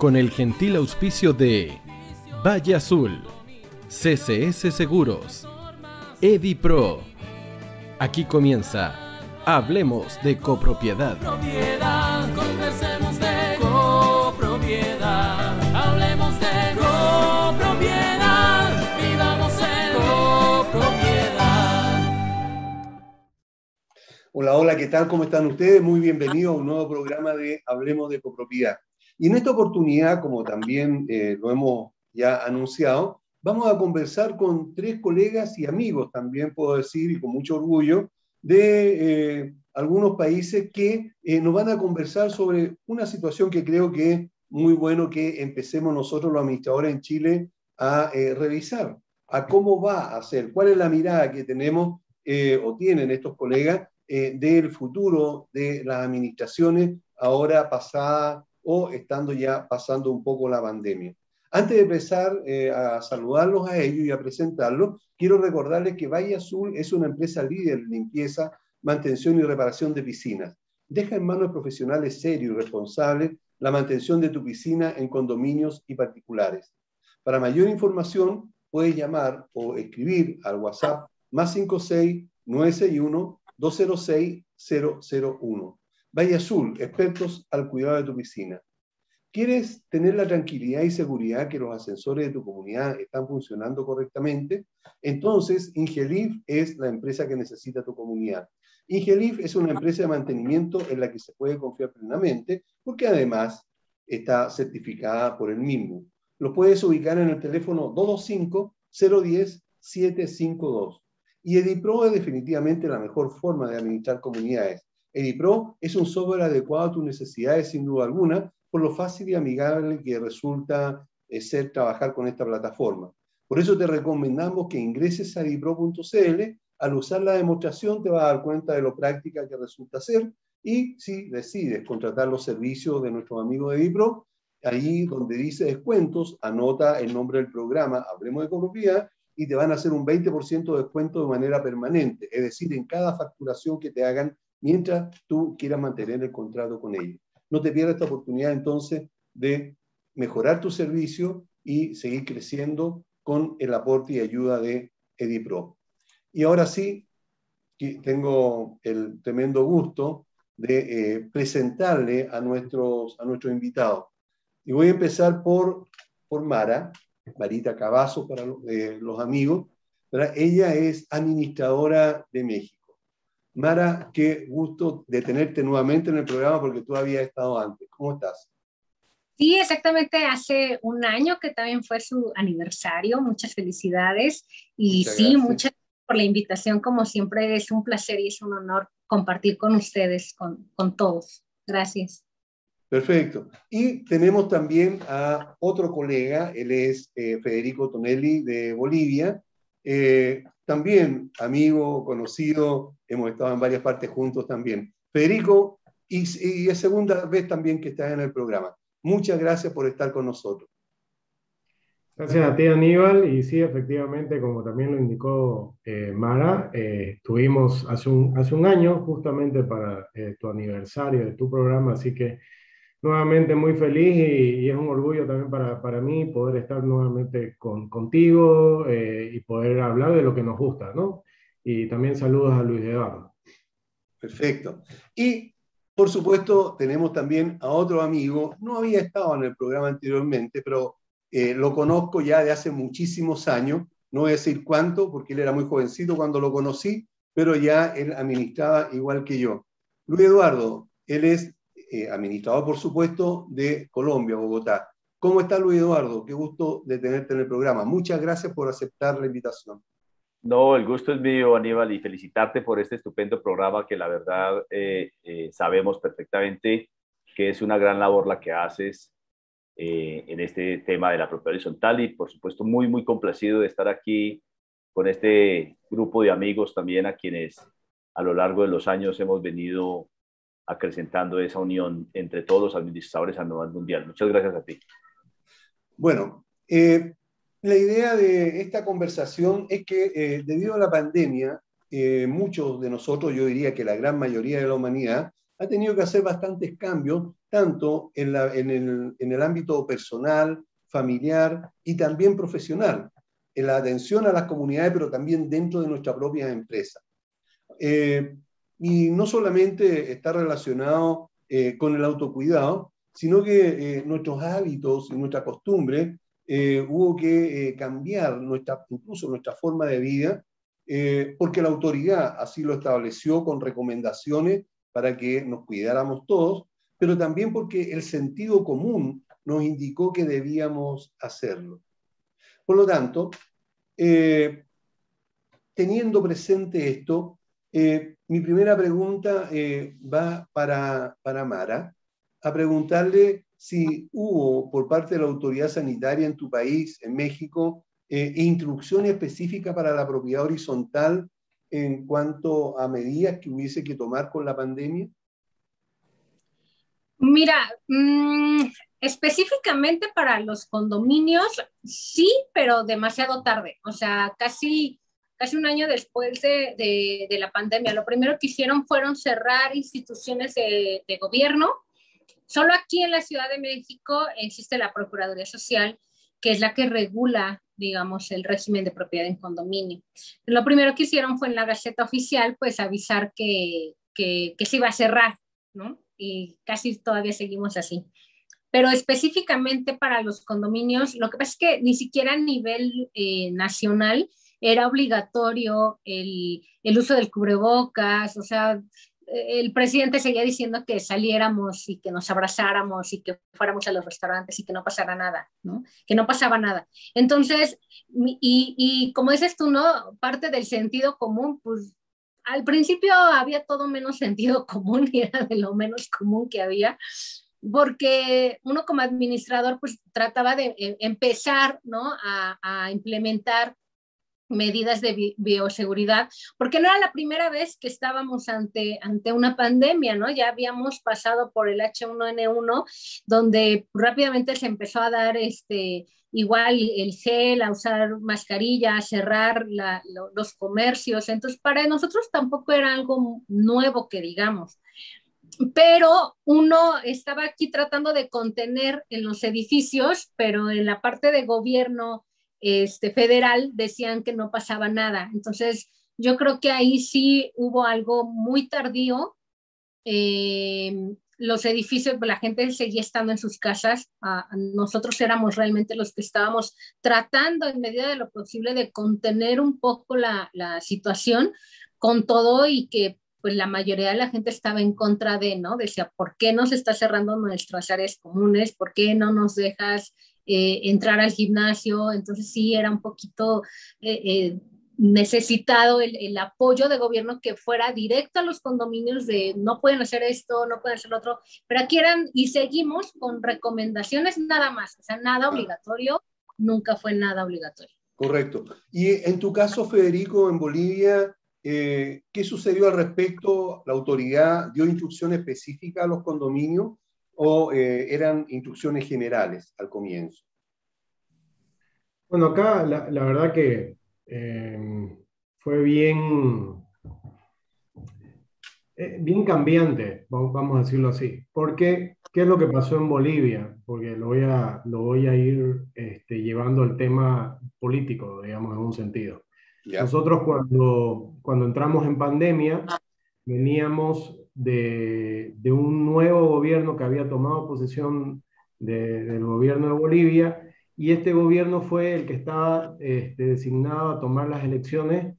con el gentil auspicio de Valle Azul, CCS Seguros, EdiPro. Aquí comienza Hablemos de copropiedad. Propiedad, conversemos de copropiedad. Hablemos de copropiedad. Vivamos en copropiedad. Hola, hola, ¿qué tal? ¿Cómo están ustedes? Muy bienvenidos a un nuevo programa de Hablemos de copropiedad. Y en esta oportunidad, como también eh, lo hemos ya anunciado, vamos a conversar con tres colegas y amigos, también puedo decir, y con mucho orgullo, de eh, algunos países que eh, nos van a conversar sobre una situación que creo que es muy bueno que empecemos nosotros los administradores en Chile a revisar, a cómo va a ser, cuál es la mirada que tenemos o tienen estos colegas del futuro de las administraciones ahora pasada o estando ya pasando un poco la pandemia. Antes de empezar eh, a saludarlos a ellos y a presentarlos, quiero recordarles que Valle Azul es una empresa líder en limpieza, mantención y reparación de piscinas. Deja en manos profesionales serios y responsables la mantención de tu piscina en condominios y particulares. Para mayor información, puedes llamar o escribir al WhatsApp más 56 961 206 001. Valle Azul, expertos al cuidado de tu piscina. ¿Quieres tener la tranquilidad y seguridad que los ascensores de tu comunidad están funcionando correctamente? Entonces, Ingelif es la empresa que necesita tu comunidad. Ingelif es una empresa de mantenimiento en la que se puede confiar plenamente porque además está certificada por el mismo. Lo puedes ubicar en el teléfono 225-010-752. Y EdiPro es definitivamente la mejor forma de administrar comunidades. EdiPro es un software adecuado a tus necesidades sin duda alguna, por lo fácil y amigable que resulta eh, ser trabajar con esta plataforma. Por eso te recomendamos que ingreses a edipro.cl. Al usar la demostración te vas a dar cuenta de lo práctica que resulta ser y si decides contratar los servicios de nuestros amigos de Edipro, ahí donde dice descuentos, anota el nombre del programa, Hablemos de Economía, y te van a hacer un 20% de descuento de manera permanente, es decir, en cada facturación que te hagan mientras tú quieras mantener el contrato con ellos. No te pierdas esta oportunidad entonces de mejorar tu servicio y seguir creciendo con el aporte y ayuda de EdiPro. Y ahora sí, tengo el tremendo gusto de eh, presentarle a nuestros, a nuestros invitados. Y voy a empezar por, por Mara, Marita Cavazo para eh, los amigos. Ella es administradora de México. Mara, qué gusto de tenerte nuevamente en el programa porque tú habías estado antes. ¿Cómo estás? Sí, exactamente hace un año que también fue su aniversario. Muchas felicidades. Y sí, muchas gracias por la invitación. Como siempre, es un placer y es un honor compartir con ustedes, con, con todos. Gracias. Perfecto. Y tenemos también a otro colega, él es eh, Federico Tonelli de Bolivia. Eh, también amigo, conocido, hemos estado en varias partes juntos también. Federico, y, es segunda vez también que estás en el programa. Muchas gracias por estar con nosotros. Gracias a ti, Aníbal. Y sí, efectivamente, como también lo indicó eh, Mara, eh, estuvimos hace un, hace un año justamente para eh, tu aniversario de tu programa, así que nuevamente muy feliz y, es un orgullo también para, para mí poder estar nuevamente con, contigo eh, y poder hablar de lo que nos gusta, ¿no? Y también saludos a Luis Eduardo. Perfecto. Y por supuesto tenemos también a otro amigo, no había estado en el programa anteriormente, pero eh, lo conozco ya de hace muchísimos años, no voy a decir cuánto, porque él era muy jovencito cuando lo conocí, pero ya él administraba igual que yo. Luis Eduardo, él es eh, administrador, por supuesto, de Colombia, Bogotá. ¿Cómo está Luis Eduardo? Qué gusto de tenerte en el programa. Muchas gracias por aceptar la invitación. No, el gusto es mío, Aníbal, y felicitarte por este estupendo programa que la verdad eh, eh, sabemos perfectamente que es una gran labor la que haces en este tema de la propiedad horizontal y por supuesto muy, muy complacido de estar aquí con este grupo de amigos también a quienes a lo largo de los años hemos venido acrecentando esa unión entre todos los administradores a nivel mundial. Muchas gracias a ti. Bueno, eh, la idea de esta conversación es que eh, debido a la pandemia, eh, muchos de nosotros, yo diría que la gran mayoría de la humanidad, ha tenido que hacer bastantes cambios, tanto en, el, ámbito personal, familiar y también profesional, en la atención a las comunidades, pero también dentro de nuestra propia empresa. Eh, y no solamente está relacionado eh, con el autocuidado, sino que eh, nuestros hábitos y nuestra costumbre hubo que cambiar nuestra, incluso nuestra forma de vida, porque la autoridad así lo estableció con recomendaciones para que nos cuidáramos todos, pero también porque el sentido común nos indicó que debíamos hacerlo. Por lo tanto, eh, teniendo presente esto, eh, mi primera pregunta eh, va para, para Mara, a preguntarle si hubo por parte de la autoridad sanitaria en tu país, en México, instrucciones específicas para la propiedad horizontal en cuanto a medidas que hubiese que tomar con la pandemia? Mira, mm, específicamente para los condominios, sí, pero demasiado tarde. O sea, casi, casi un año después de, la pandemia. Lo primero que hicieron fueron cerrar instituciones de, de gobierno. Solo aquí en la Ciudad de México existe la Procuraduría Social, que es la que regula digamos, el régimen de propiedad en condominio. Lo primero que hicieron fue en la Gaceta Oficial, pues avisar que, que, se iba a cerrar, ¿no? Y casi todavía seguimos así. Pero específicamente para los condominios, lo que pasa es que ni siquiera a nivel eh, nacional era obligatorio el, el, uso del cubrebocas, o sea, el presidente seguía diciendo que saliéramos y que nos abrazáramos y que fuéramos a los restaurantes y que no pasara nada, ¿no? Que no pasaba nada. Entonces, y, y como dices tú, ¿no? Parte del sentido común, pues al principio había todo menos sentido común y era de lo menos común que había, porque uno como administrador pues trataba de eh, empezar, ¿no? A, a implementar medidas de bioseguridad, porque no era la primera vez que estábamos ante, ante una pandemia, ¿no? Ya habíamos pasado por el H1N1, donde rápidamente se empezó a dar este, igual el gel, a usar mascarilla, a cerrar los comercios, entonces para nosotros tampoco era algo nuevo que digamos. Pero uno estaba aquí tratando de contener en los edificios, pero en la parte de gobierno, este, federal decían que no pasaba nada. Entonces, yo creo que ahí sí hubo algo muy tardío. Eh, los edificios, la gente seguía estando en sus casas. nosotros éramos realmente los que estábamos tratando en medida de lo posible de contener un poco la, la situación con todo y que pues la mayoría de la gente estaba en contra de, ¿no? Decía, ¿por qué nos está cerrando nuestras áreas comunes? ¿Por qué no nos dejas eh, entrar al gimnasio, entonces sí era un poquito eh, eh, necesitado el, apoyo de gobierno que fuera directo a los condominios de no pueden hacer esto, no pueden hacer lo otro, pero aquí eran y seguimos con recomendaciones nada más, o sea, nada obligatorio, nunca fue nada obligatorio. Correcto. Y en tu caso, Federico, en Bolivia, ¿qué sucedió al respecto? ¿La autoridad dio instrucción específica a los condominios o eh, eran instrucciones generales al comienzo? Bueno, acá la, verdad que em, fue bien, eh, bien cambiante, vamos a decirlo así. Porque, ¿qué es lo que pasó en Bolivia? Porque lo voy a, lo voy a ir este, llevando al tema político, digamos, en un sentido. Nosotros cuando, cuando entramos en pandemia, veníamos de, un nuevo gobierno que había tomado posesión del gobierno de Bolivia y este gobierno fue el que estaba este, designado a tomar las elecciones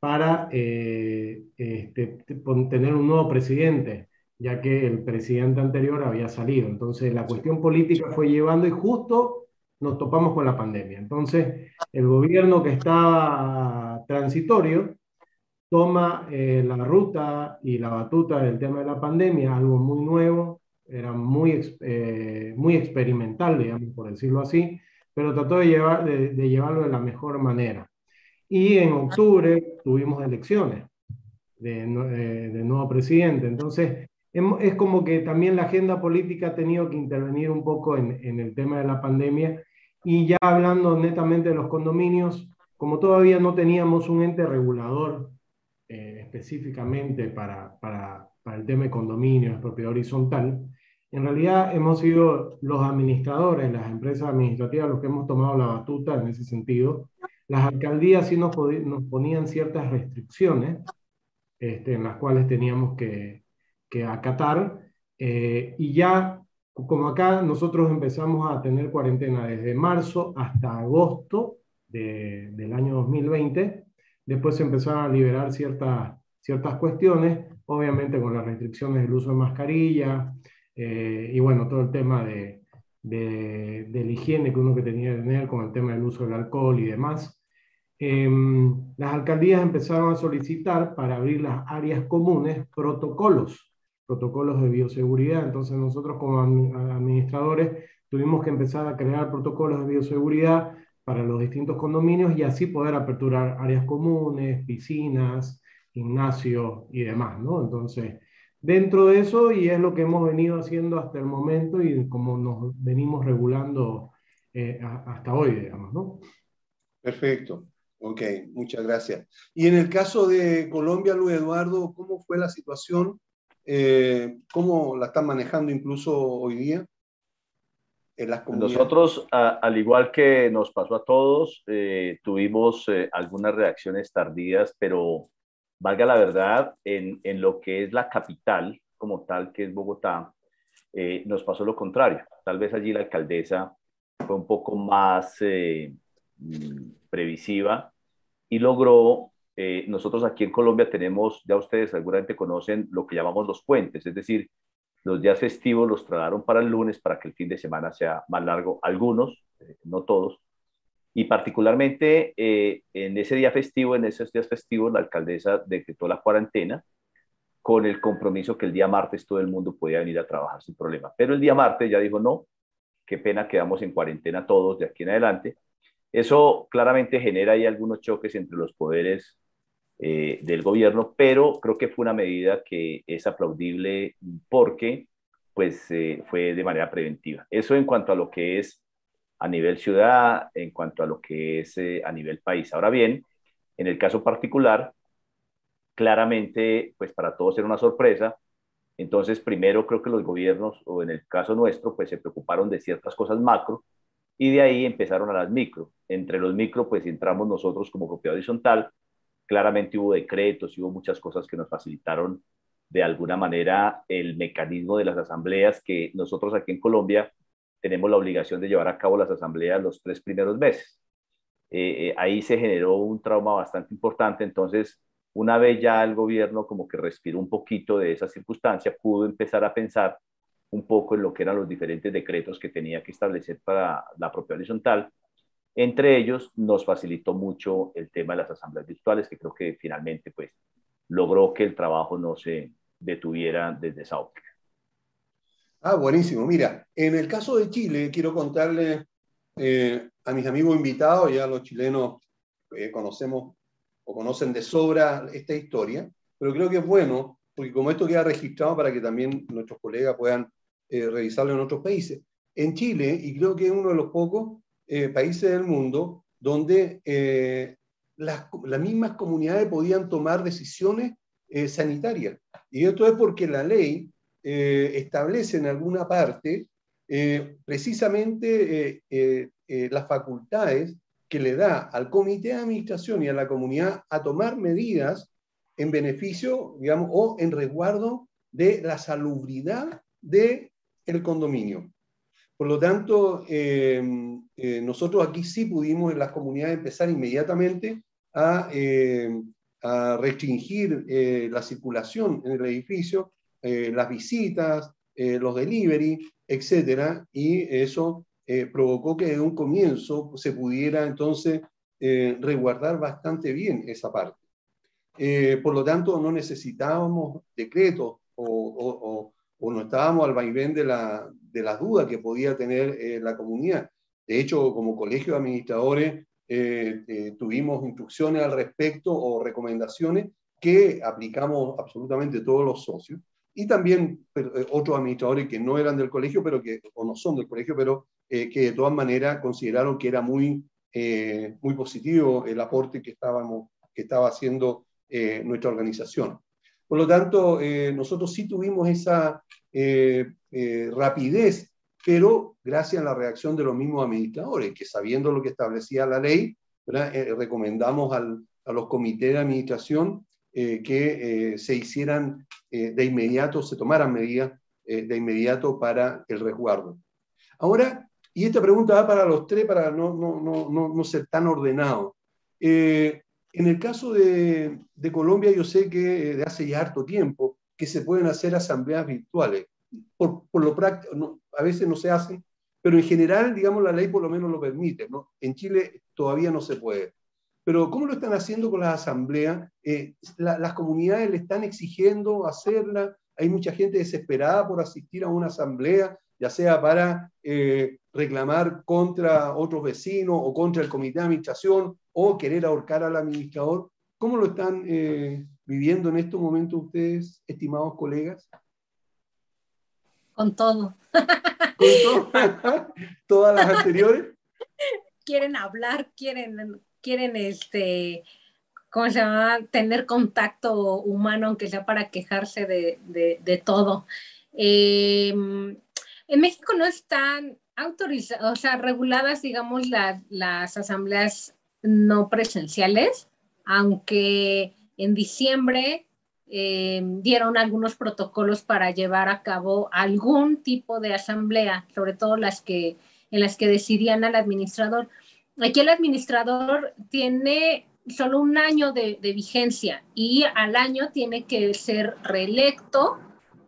para eh, este, tener un nuevo presidente, ya que el presidente anterior había salido. Entonces la cuestión política fue llevando y justo nos topamos con la pandemia. Entonces el gobierno que estaba transitorio toma eh, la ruta y la batuta del tema de la pandemia, algo muy nuevo, era muy, eh, muy experimental, digamos, por decirlo así, pero trató de, llevar, de, llevarlo de la mejor manera. Y en octubre tuvimos elecciones de, eh, de nuevo presidente, entonces es como que también la agenda política ha tenido que intervenir un poco en, en el tema de la pandemia y ya hablando netamente de los condominios, como todavía no teníamos un ente regulador específicamente para, para, para, el tema de condominios, propiedad horizontal, en realidad hemos sido los administradores, las empresas administrativas, los que hemos tomado la batuta en ese sentido. Las alcaldías sí nos, nos ponían ciertas restricciones este, en las cuales teníamos que, que acatar. Eh, y ya, como acá, nosotros empezamos a tener cuarentena desde marzo hasta agosto de, del año 2020. Después se empezaron a liberar ciertas, ciertas cuestiones, obviamente con las restricciones del uso de mascarilla, eh, y bueno, todo el tema de, de, la higiene que uno que tenía que tener con el tema del uso del alcohol y demás. Em, las alcaldías empezaron a solicitar para abrir las áreas comunes protocolos, protocolos de bioseguridad. Entonces nosotros como administradores tuvimos que empezar a crear protocolos de bioseguridad para los distintos condominios y así poder aperturar áreas comunes, piscinas, gimnasios y demás, ¿no? Entonces, dentro de eso y es lo que hemos venido haciendo hasta el momento y como nos venimos regulando eh, hasta hoy, digamos, ¿no? Perfecto. Ok, muchas gracias. Y en el caso de Colombia, Luis Eduardo, ¿cómo fue la situación? Eh, ¿Cómo la están manejando incluso hoy día? Nosotros, al igual que nos pasó a todos, eh, tuvimos algunas reacciones tardías, pero valga la verdad, en, en, lo que es la capital como tal, que es Bogotá, eh, nos pasó lo contrario. Tal vez allí la alcaldesa fue un poco más eh, mm, previsiva y logró, eh, nosotros aquí en Colombia tenemos, ya ustedes seguramente conocen lo que llamamos los puentes, es decir, los días festivos los trataron para el lunes para que el fin de semana sea más largo, algunos, no todos, y particularmente eh, en ese día festivo, en esos días festivos, la alcaldesa decretó la cuarentena con el compromiso que el día martes todo el mundo podía venir a trabajar sin problema. Pero el día martes ya dijo, no, qué pena, quedamos en cuarentena todos de aquí en adelante. Eso claramente genera ahí algunos choques entre los poderes eh, del gobierno, pero creo que fue una medida que es aplaudible porque pues eh, fue de manera preventiva. Eso en cuanto a lo que es a nivel ciudad en cuanto a lo que es eh, a nivel país. Ahora bien, en el caso particular, claramente, pues para todos era una sorpresa. Entonces, primero creo que los gobiernos, o en el caso nuestro, pues se preocuparon de ciertas cosas macro y de ahí empezaron a las micro. Entre los micro, pues entramos nosotros como propiedad horizontal. Claramente hubo decretos y hubo muchas cosas que nos facilitaron de alguna manera el mecanismo de las asambleas que nosotros aquí en Colombia tenemos la obligación de llevar a cabo las asambleas los tres primeros meses. Eh, eh, ahí se generó un trauma bastante importante, entonces una vez ya el gobierno como que respiró un poquito de esa circunstancia, pudo empezar a pensar un poco en lo que eran los diferentes decretos que tenía que establecer para la propia horizontal. Entre ellos nos facilitó mucho el tema de las asambleas virtuales, que creo que finalmente pues logró que el trabajo no se detuviera desde esa óptica. Ah, buenísimo. Mira, en el caso de Chile, quiero contarle eh, a mis amigos invitados, ya los chilenos eh, conocemos o conocen de sobra esta historia, pero creo que es bueno, porque como esto queda registrado para que también nuestros colegas puedan eh, revisarlo en otros países. En Chile, y creo que es uno de los pocos países del mundo donde las, las, mismas comunidades podían tomar decisiones sanitarias. Y esto es porque la ley eh, establece en alguna parte eh, precisamente eh, las facultades que le da al comité de administración y a la comunidad a tomar medidas en beneficio, digamos, o en resguardo de la salubridad del el condominio. Por lo tanto, nosotros aquí sí pudimos en las comunidades empezar inmediatamente a, a restringir la circulación en el edificio eh, las visitas, eh, los delivery, etcétera, y eso eh, provocó que de un comienzo se pudiera entonces resguardar bastante bien esa parte. por lo tanto, no necesitábamos decretos o, no estábamos al vaivén de, la, de las dudas que podía tener la comunidad. De hecho, como colegio de administradores, tuvimos instrucciones al respecto o recomendaciones que aplicamos absolutamente todos los socios y también eh, otros administradores que no eran del colegio, pero que, o no son del colegio, pero eh, que de todas maneras consideraron que era muy, eh, muy positivo el aporte que, estábamos, que estaba haciendo nuestra organización. Por lo tanto, nosotros sí tuvimos esa rapidez, pero gracias a la reacción de los mismos administradores, que sabiendo lo que establecía la ley, recomendamos a los comités de administración que se hicieran de inmediato, se tomaran medidas de inmediato para el resguardo. Ahora, y esta pregunta va para los tres, para no, no, no, no ser tan ordenado. Eh, en el caso de, de, Colombia, yo sé que de hace ya harto tiempo que se pueden hacer asambleas virtuales. Por, por lo práctico, a veces no se hacen, pero en general, digamos, la ley por lo menos lo permite. ¿no? En Chile todavía no se puede. Pero ¿cómo lo están haciendo con las asambleas? Eh, las comunidades le están exigiendo hacerla. Hay mucha gente desesperada por asistir a una asamblea ya sea para eh, reclamar contra otros vecinos o contra el comité de administración o querer ahorcar al administrador. ¿Cómo lo están eh, viviendo en estos momentos ustedes, estimados colegas? Con todo. ¿Con todo? ¿Todas las anteriores? Quieren hablar, quieren, quieren este, ¿cómo se llama? Tener contacto humano, aunque sea para quejarse de, de, de todo. Eh, en México no están autorizadas, o sea, reguladas, digamos, las, las asambleas no presenciales, aunque en diciembre eh, dieron algunos protocolos para llevar a cabo algún tipo de asamblea, sobre todo las que en las que decidían al administrador. Aquí el administrador tiene solo un año de, de vigencia y al año tiene que ser reelecto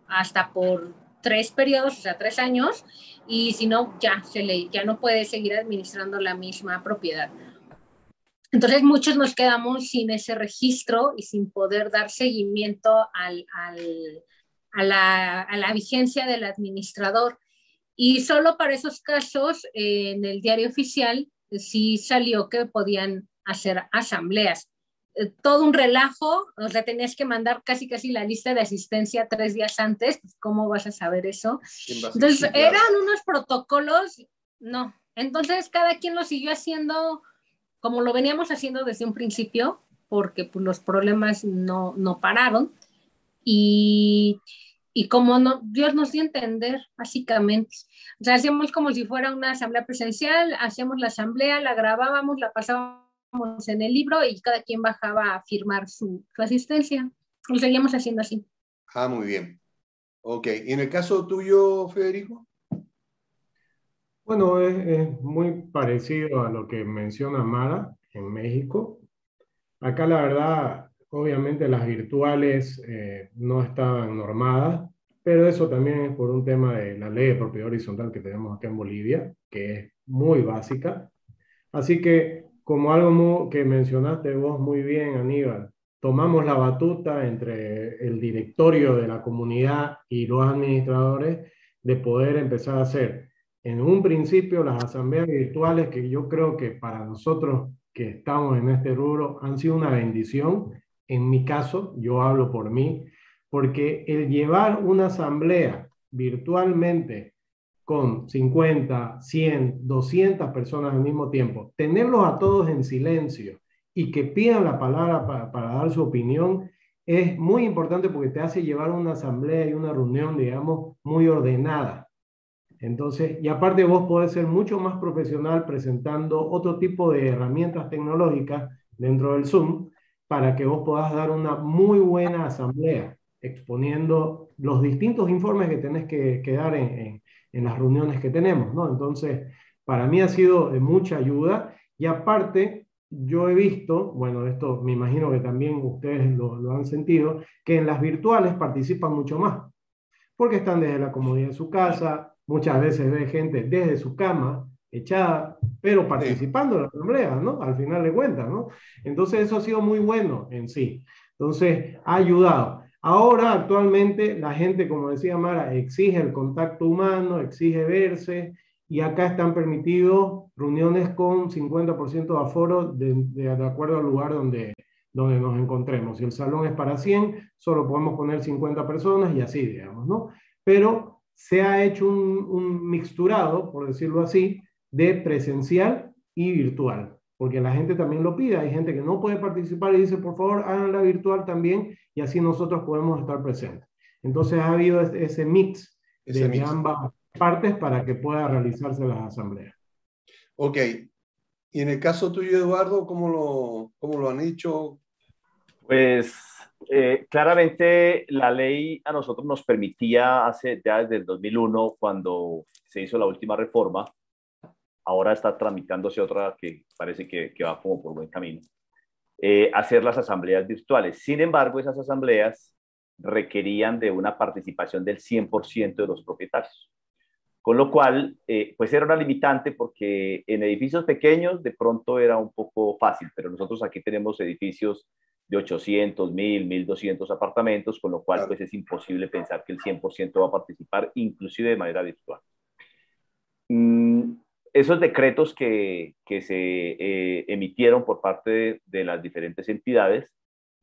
hasta por tres periodos, o sea, tres años, y si no, ya, se le, ya no puede seguir administrando la misma propiedad. Entonces, muchos nos quedamos sin ese registro y sin poder dar seguimiento al, al, a, la, a, la, vigencia del administrador. Y solo para esos casos, eh, en el diario oficial, sí salió que podían hacer asambleas. Eh, todo un relajo, o sea, tenías que mandar casi casi la lista de asistencia tres días antes, pues, ¿cómo vas a saber eso? Entonces, eran unos protocolos, no. Entonces, cada quien lo siguió haciendo como lo veníamos haciendo desde un principio, porque pues, los problemas no, no pararon. Y, y como no, Dios nos dio a entender, básicamente. O sea, hacíamos como si fuera una asamblea presencial, hacíamos la asamblea, la grabábamos, la pasábamos en el libro y cada quien bajaba a firmar su, su asistencia. Lo seguíamos haciendo así. Ah, muy bien. Ok. ¿Y en el caso tuyo, Federico? Bueno, es, es, muy parecido a lo que menciona Mara en México. Acá la verdad, obviamente las virtuales eh, no estaban normadas, pero eso también es por un tema de la ley de propiedad horizontal que tenemos acá en Bolivia, que es muy básica. Así que como algo que mencionaste vos muy bien, Aníbal, tomamos la batuta entre el directorio de la comunidad y los administradores de poder empezar a hacer en un principio las asambleas virtuales que yo creo que para nosotros que estamos en este rubro han sido una bendición. En mi caso, yo hablo por mí, porque el llevar una asamblea virtualmente con 50, 100, 200 personas al mismo tiempo, tenerlos a todos en silencio y que pidan la palabra para, dar su opinión es muy importante porque te hace llevar una asamblea y una reunión, digamos, muy ordenada. Entonces, y aparte vos podés ser mucho más profesional presentando otro tipo de herramientas tecnológicas dentro del Zoom para que vos puedas dar una muy buena asamblea, exponiendo los distintos informes que tenés que, que dar en, en, en las reuniones que tenemos, ¿no? Entonces, para mí ha sido de mucha ayuda y aparte, yo he visto, bueno, esto me imagino que también ustedes lo, lo han sentido, que en las virtuales participan mucho más, porque están desde la comodidad de su casa, muchas veces ve gente desde su cama, echada, pero participando en la asamblea, ¿no? Al final de cuentas, ¿no? Entonces eso ha sido muy bueno en sí. Entonces ha ayudado. Ahora, actualmente, la gente, como decía Mara, exige el contacto humano, exige verse, y acá están permitidos reuniones con 50% de aforo de, de, de, acuerdo al lugar donde, donde nos encontremos. Si el salón es para 100, solo podemos poner 50 personas y así, digamos, ¿no? Pero se ha hecho un, un mixturado, por decirlo así, de presencial y virtual. porque la gente también lo pide. Hay gente que no puede participar y dice, por favor, háganla virtual también y así nosotros podemos estar presentes. Entonces ha habido ese mix de ambas partes para que pueda realizarse las asambleas. Ok. Y en el caso tuyo, Eduardo, ¿cómo lo, cómo lo han hecho? Pues eh, claramente la ley a nosotros nos permitía hace ya desde el 2001, cuando se hizo la última reforma, ahora está tramitándose otra que parece que, va como por buen camino, eh, hacer las asambleas virtuales. Sin embargo, esas asambleas requerían de una participación del 100% de los propietarios. Con lo cual, eh, pues era una limitante porque en edificios pequeños de pronto era un poco fácil, pero nosotros aquí tenemos edificios de 800, 1000, 1200 apartamentos, con lo cual pues es imposible pensar que el 100% va a participar, inclusive de manera virtual. Mm, esos decretos que, que se eh, emitieron por parte de, de, las diferentes entidades,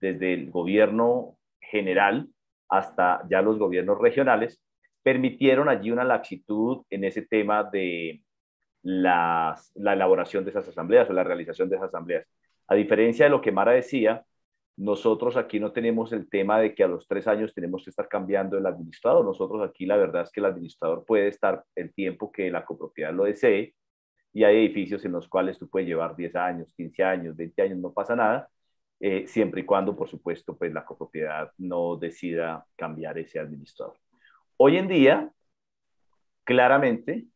desde el gobierno general hasta ya los gobiernos regionales, permitieron allí una laxitud en ese tema de las, la elaboración de esas asambleas o la realización de esas asambleas. A diferencia de lo que Mara decía, nosotros aquí no tenemos el tema de que a los tres años tenemos que estar cambiando el administrador. Nosotros aquí la verdad es que el administrador puede estar el tiempo que la copropiedad lo desee y hay edificios en los cuales tú puedes llevar 10 años, 15 años, 20 años, no pasa nada, eh, siempre y cuando, por supuesto, pues la copropiedad no decida cambiar ese administrador. Hoy en día, claramente,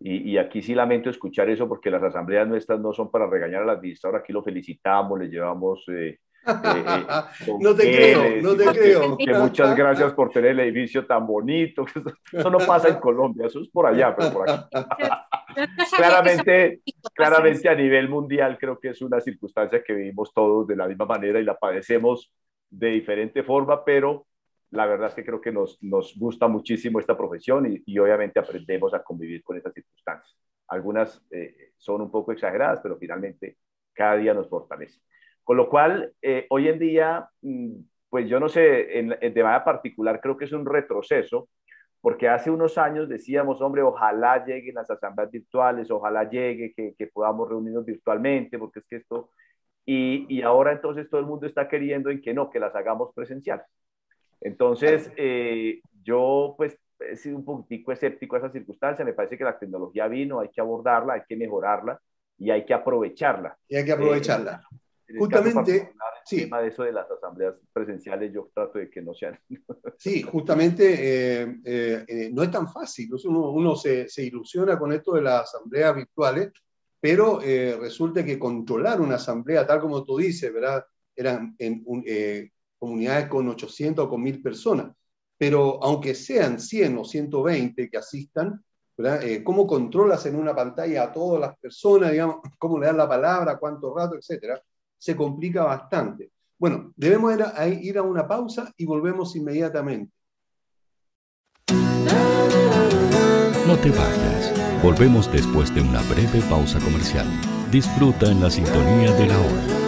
y, aquí sí lamento escuchar eso porque las asambleas nuestras no son para regañar al administrador, aquí lo felicitamos, le llevamos... Eh, eh, eh, no te creo, no te creo. Que, muchas gracias por tener el edificio tan bonito. Eso no pasa en Colombia, eso es por allá, pero por aquí. claramente, claramente a nivel mundial creo que es una circunstancia que vivimos todos de la misma manera y la padecemos de diferente forma, pero la verdad es que creo que nos, nos gusta muchísimo esta profesión y, y, obviamente aprendemos a convivir con estas circunstancias. Algunas eh, son un poco exageradas, pero finalmente cada día nos fortalece. Con lo cual, eh, hoy en día, mm, pues yo no sé, en, en, de manera particular creo que es un retroceso, porque hace unos años decíamos, hombre, ojalá lleguen las asambleas virtuales, ojalá llegue que, que podamos reunirnos virtualmente, porque es que esto... Y, y ahora entonces todo el mundo está queriendo en que no, que las hagamos presenciales. Entonces, eh, yo pues he sido un poquitico escéptico a esa circunstancia, me parece que la tecnología vino, hay que abordarla, hay que mejorarla y hay que aprovecharla. Y hay que aprovecharla. Eh, justamente, sí. El tema de eso de las asambleas presenciales, yo trato de que no sean. Sí, justamente eh, eh, no es tan fácil. Uno, uno se, se, ilusiona con esto de las asambleas virtuales, pero resulta que controlar una asamblea, tal como tú dices, ¿verdad? Eran en un, comunidades con 800 o con 1000 personas. Pero aunque sean 100 o 120 que asistan, eh, ¿cómo controlas en una pantalla a todas las personas, digamos, cómo le das la palabra, cuánto rato, etcétera? Se complica bastante. Bueno, debemos ir a, ir a una pausa y volvemos inmediatamente. No te vayas. Volvemos después de una breve pausa comercial. Disfruta en la sintonía de la hora.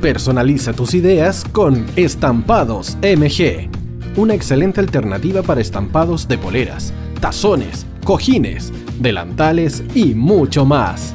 Personaliza tus ideas con Estampados MG, una excelente alternativa para estampados de poleras, tazones, cojines, delantales y mucho más.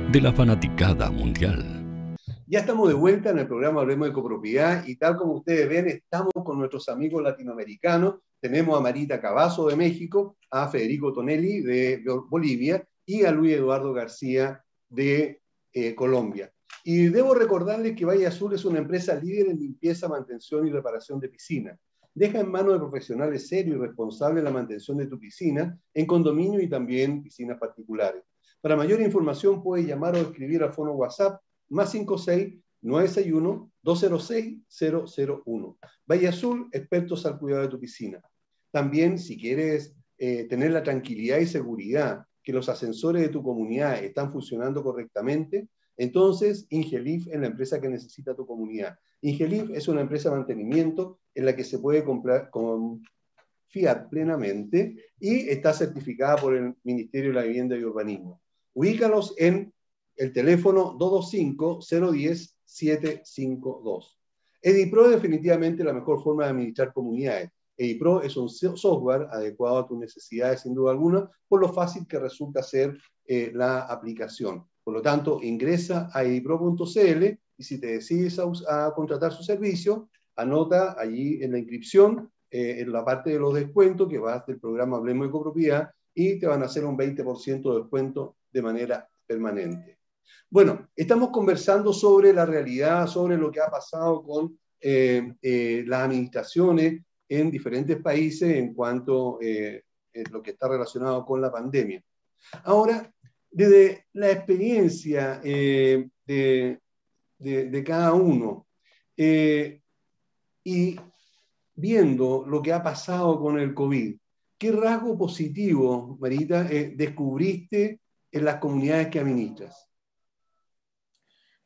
de la fanaticada mundial. Ya estamos de vuelta en el programa Hablemos de Copropiedad y tal como ustedes ven, estamos con nuestros amigos latinoamericanos. Tenemos a Marita Cavazo de México, a Federico Tonelli de Bolivia y a Luis Eduardo García de eh, Colombia. Y debo recordarles que Valle Azul es una empresa líder en limpieza, mantención y reparación de piscinas. Deja en manos de profesionales serios y responsables la mantención de tu piscina en condominio y también piscinas particulares. Para mayor información puedes llamar o escribir al fono WhatsApp más 56 961 206 001. Valle Azul, expertos al cuidado de tu piscina. También, si quieres eh, tener la tranquilidad y seguridad que los ascensores de tu comunidad están funcionando correctamente, entonces Ingelif es la empresa que necesita tu comunidad. Ingelif es una empresa de mantenimiento en la que se puede comprar, confiar plenamente y está certificada por el Ministerio de la Vivienda y Urbanismo. Ubícalos en el teléfono 225-010-752. EdiPro es definitivamente la mejor forma de administrar comunidades. EdiPro es un software adecuado a tus necesidades, sin duda alguna, por lo fácil que resulta ser eh, la aplicación. Por lo tanto, ingresa a edipro.cl y si te decides a, contratar su servicio, anota allí en la inscripción, eh, en la parte de los descuentos, que va del programa Hablemos de Copropiedad, y te van a hacer un 20% de descuento de manera permanente. Bueno, estamos conversando sobre la realidad, sobre lo que ha pasado con eh, eh, las administraciones en diferentes países en cuanto a lo que está relacionado con la pandemia. Ahora, desde la experiencia eh, de, cada uno eh, y viendo lo que ha pasado con el COVID, ¿qué rasgo positivo, Marita, eh, descubriste en las comunidades que administras?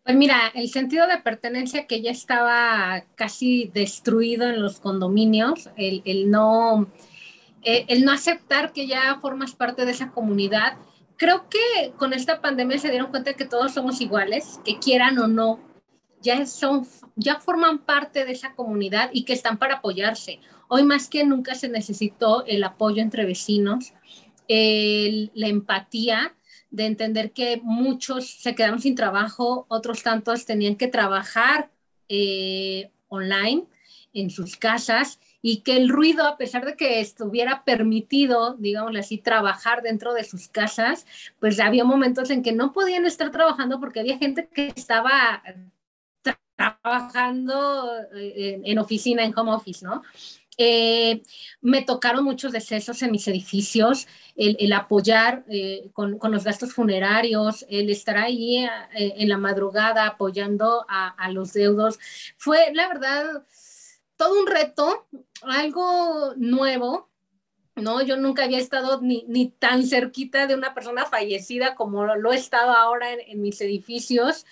Pues mira, el sentido de pertenencia que ya estaba casi destruido en los condominios, el, no, el no aceptar que ya formas parte de esa comunidad, creo que con esta pandemia se dieron cuenta de que todos somos iguales, que quieran o no, ya, son, ya forman parte de esa comunidad y que están para apoyarse. Hoy más que nunca se necesitó el apoyo entre vecinos, la empatía de entender que muchos se quedaron sin trabajo, otros tantos tenían que trabajar eh, online en sus casas y que el ruido, a pesar de que estuviera permitido, digamos así, trabajar dentro de sus casas, pues había momentos en que no podían estar trabajando porque había gente que estaba trabajando eh, en, oficina, en home office, ¿no? Eh, me tocaron muchos decesos en mis edificios, el, apoyar eh, con, los gastos funerarios, el estar ahí en la madrugada apoyando a, los deudos. Fue, la verdad, todo un reto, algo nuevo, ¿no? Yo nunca había estado ni, tan cerquita de una persona fallecida como lo he estado ahora en, mis edificios.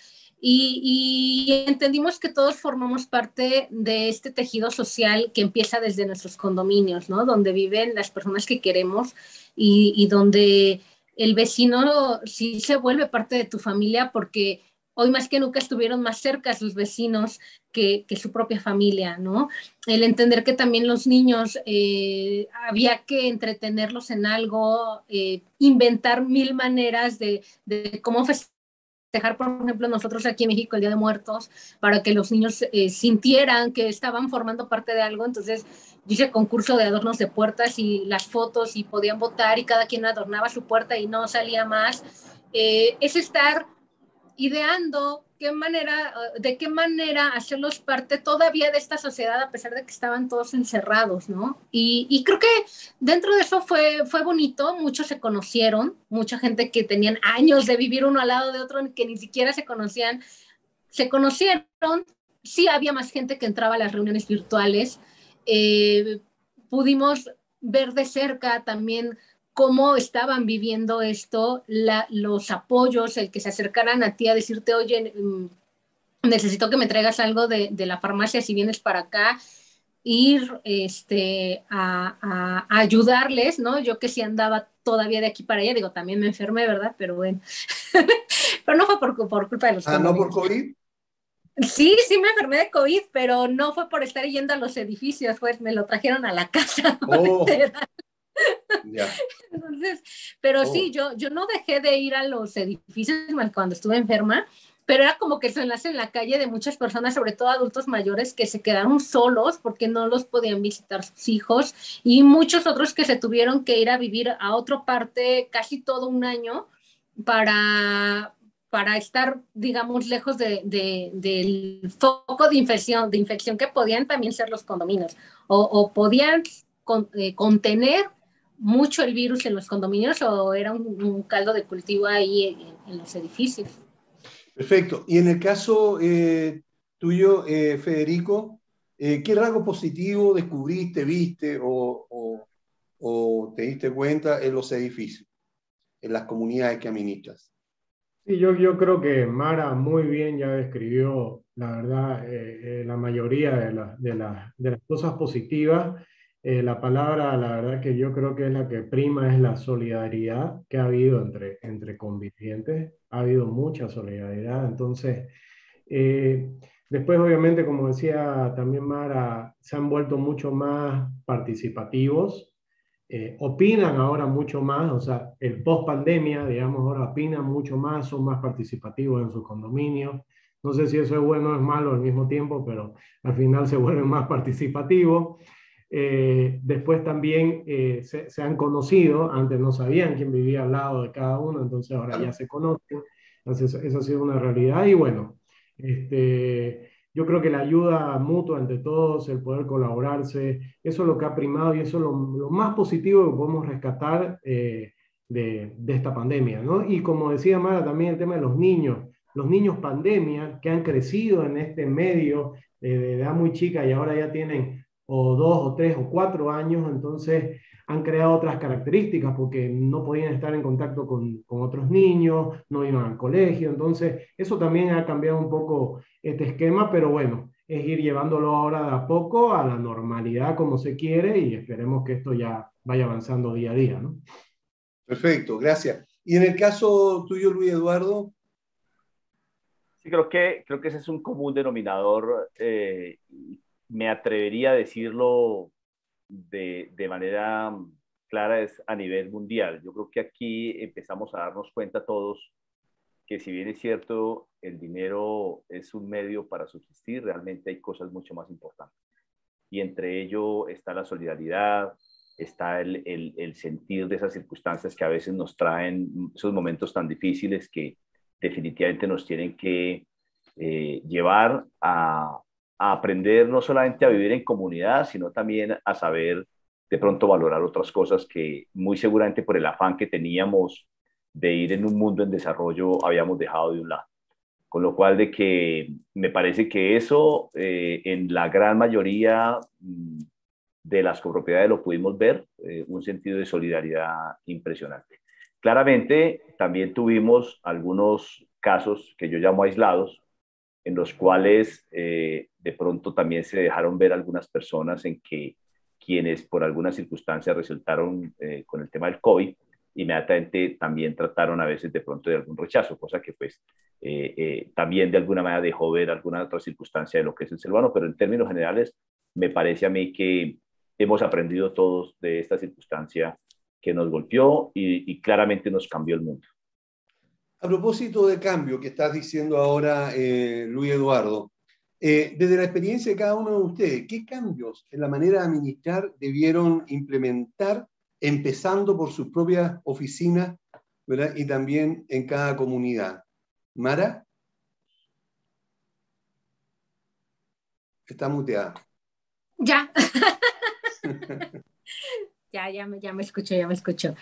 Y, entendimos que todos formamos parte de este tejido social que empieza desde nuestros condominios, ¿no? Donde viven las personas que queremos y, donde el vecino sí se vuelve parte de tu familia porque hoy más que nunca estuvieron más cerca sus vecinos que, su propia familia, ¿no? El entender que también los niños eh, había que entretenerlos en algo, eh, inventar mil maneras de, cómo festejar, por ejemplo, nosotros aquí en México el Día de Muertos, para que los niños eh, sintieran que estaban formando parte de algo. Entonces, hice concurso de adornos de puertas y las fotos y podían votar y cada quien adornaba su puerta y no salía más. es estar ideando qué manera, de qué manera hacerlos parte todavía de esta sociedad a pesar de que estaban todos encerrados, ¿no? Y, creo que dentro de eso fue, fue bonito, muchos se conocieron, mucha gente que tenían años de vivir uno al lado de otro, que ni siquiera se conocían, se conocieron, sí había más gente que entraba a las reuniones virtuales, eh, pudimos ver de cerca también cómo estaban viviendo esto, los apoyos, el que se acercaran a ti a decirte, oye, mm, necesito que me traigas algo de, la farmacia si vienes para acá, ir este, a, ayudarles, ¿no? Yo que sí andaba todavía de aquí para allá, digo, también me enfermé, ¿verdad? Pero bueno, pero no fue por, culpa de los... Ah, ¿no por COVID? Sí, sí me enfermé de COVID, pero no fue por estar yendo a los edificios, pues me lo trajeron a la casa. Oh. Entonces, pero sí, oh. yo, yo no dejé de ir a los edificios cuando estuve enferma, pero era como que se enlace en la calle de muchas personas, sobre todo adultos mayores, que se quedaron solos porque no los podían visitar sus hijos y muchos otros que se tuvieron que ir a vivir a otra parte casi todo un año para para estar, digamos, lejos de, del foco de infección, de infección que podían también ser los condominios, o, podían eh, contener mucho el virus en los condominios o era un, caldo de cultivo ahí en, los edificios. Perfecto. Y en el caso eh, tuyo, eh, Federico, ¿qué rasgo positivo descubriste, viste o, o te diste cuenta en los edificios, en las comunidades que administras? Sí, yo, yo creo que Mara muy bien ya describió, la verdad, eh, eh, la mayoría de, de, de, las cosas positivas. Eh, la palabra, la verdad que yo creo que es la que prima es la solidaridad que ha habido entre, entre convivientes. Ha habido mucha solidaridad. Entonces, después obviamente, como decía también Mara, se han vuelto mucho más participativos eh, opinan ahora mucho más, o sea, el post pandemia, digamos, ahora opinan mucho más, son más participativos en sus condominios. No sé si eso es bueno o es malo al mismo tiempo, pero al final se vuelven más participativos. Eh, después también eh, se, han conocido, antes no sabían quién vivía al lado de cada uno, entonces ahora ya se conocen. Entonces, eso ha sido una realidad. Y bueno, este, yo creo que la ayuda mutua entre todos, el poder colaborarse, eso es lo que ha primado y eso es lo, más positivo que podemos rescatar eh, de, de, esta pandemia. ¿no? Y como decía Mara, también el tema de los niños, los niños pandemia que han crecido en este medio de edad muy chica y ahora ya tienen o dos o tres o cuatro años, entonces han creado otras características porque no podían estar en contacto con, con, otros niños, no iban al colegio, entonces eso también ha cambiado un poco este esquema, pero bueno, es ir llevándolo ahora de a poco a la normalidad como se quiere y esperemos que esto ya vaya avanzando día a día. ¿no? Perfecto, gracias. Y en el caso tuyo, Luis Eduardo. Sí, creo que, creo que ese es un común denominador. Eh, me atrevería a decirlo de, de manera clara es a nivel mundial. Yo creo que aquí empezamos a darnos cuenta todos que si bien es cierto, el dinero es un medio para subsistir, realmente hay cosas mucho más importantes. Y entre ello está la solidaridad, está el, el, sentir de esas circunstancias que a veces nos traen esos momentos tan difíciles que definitivamente nos tienen que eh, llevar a, aprender no solamente a vivir en comunidad, sino también a saber de pronto valorar otras cosas que muy seguramente por el afán que teníamos de ir en un mundo en desarrollo habíamos dejado de un lado. Con lo cual de que me parece que eso eh, en la gran mayoría mm, de las copropiedades lo pudimos ver, eh, un sentido de solidaridad impresionante. Claramente también tuvimos algunos casos que yo llamo aislados, en los cuales eh, de pronto también se dejaron ver algunas personas en que quienes por alguna circunstancia resultaron con el tema del COVID, inmediatamente también trataron a veces de pronto de algún rechazo, cosa que pues eh, eh, también de alguna manera dejó ver alguna otra circunstancia de lo que es el ser humano, pero en términos generales me parece a mí que hemos aprendido todos de esta circunstancia que nos golpeó y, claramente nos cambió el mundo. A propósito de cambio que estás diciendo ahora, eh, Luis Eduardo, desde la experiencia de cada uno de ustedes, ¿qué cambios en la manera de administrar debieron implementar empezando por sus propias oficinas ¿verdad? y también en cada comunidad. Mara. Está muteada. Ya. ya, ya me, ya me escucho, ya me escucho.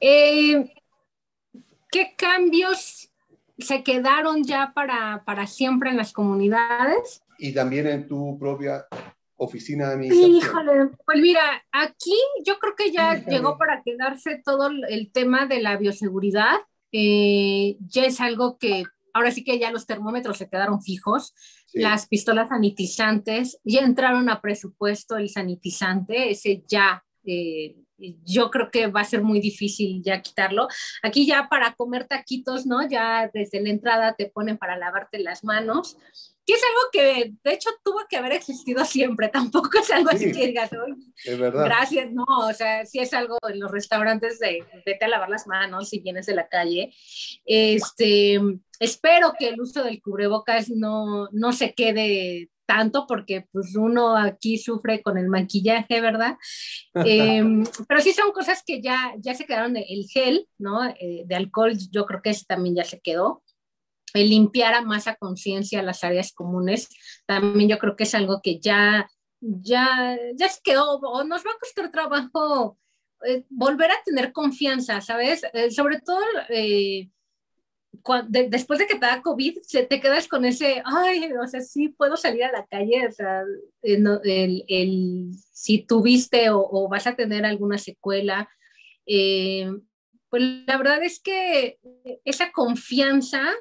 Eh, ¿Qué cambios se quedaron ya para, para siempre en las comunidades? Y también en tu propia oficina de administración? Híjole, pues mira, aquí yo creo que ya llegó para quedarse todo el tema de la bioseguridad. Eh, ya es algo que ahora sí que ya los termómetros se quedaron fijos, las pistolas sanitizantes ya entraron a presupuesto el sanitizante, ese ya, eh, yo creo que va a ser muy difícil ya quitarlo. Aquí ya para comer taquitos, ¿no? Ya desde la entrada te ponen para lavarte las manos que es algo que de hecho tuvo que haber existido siempre, tampoco es algo así que digas, es verdad. gracias, no, o sea, sí es algo en los restaurantes de vete a lavar las manos si vienes de la calle. Este, espero que el uso del cubrebocas no, no se quede tanto porque pues uno aquí sufre con el maquillaje, ¿verdad? Em, pero sí son cosas que ya, ya se quedaron, el gel, ¿no? Eh, de alcohol, yo creo que ese también ya se quedó. el limpiar a más a conciencia las áreas comunes, también yo creo que es algo que ya, ya, ya se quedó o nos va a costar trabajo eh, volver a tener confianza, ¿sabes? Eh, sobre todo eh, después de que te da COVID, se, te quedas con ese, ay, o sea, sí puedo salir a la calle, o sea, el, el, si tuviste o, o, vas a tener alguna secuela. pues la verdad es que esa confianza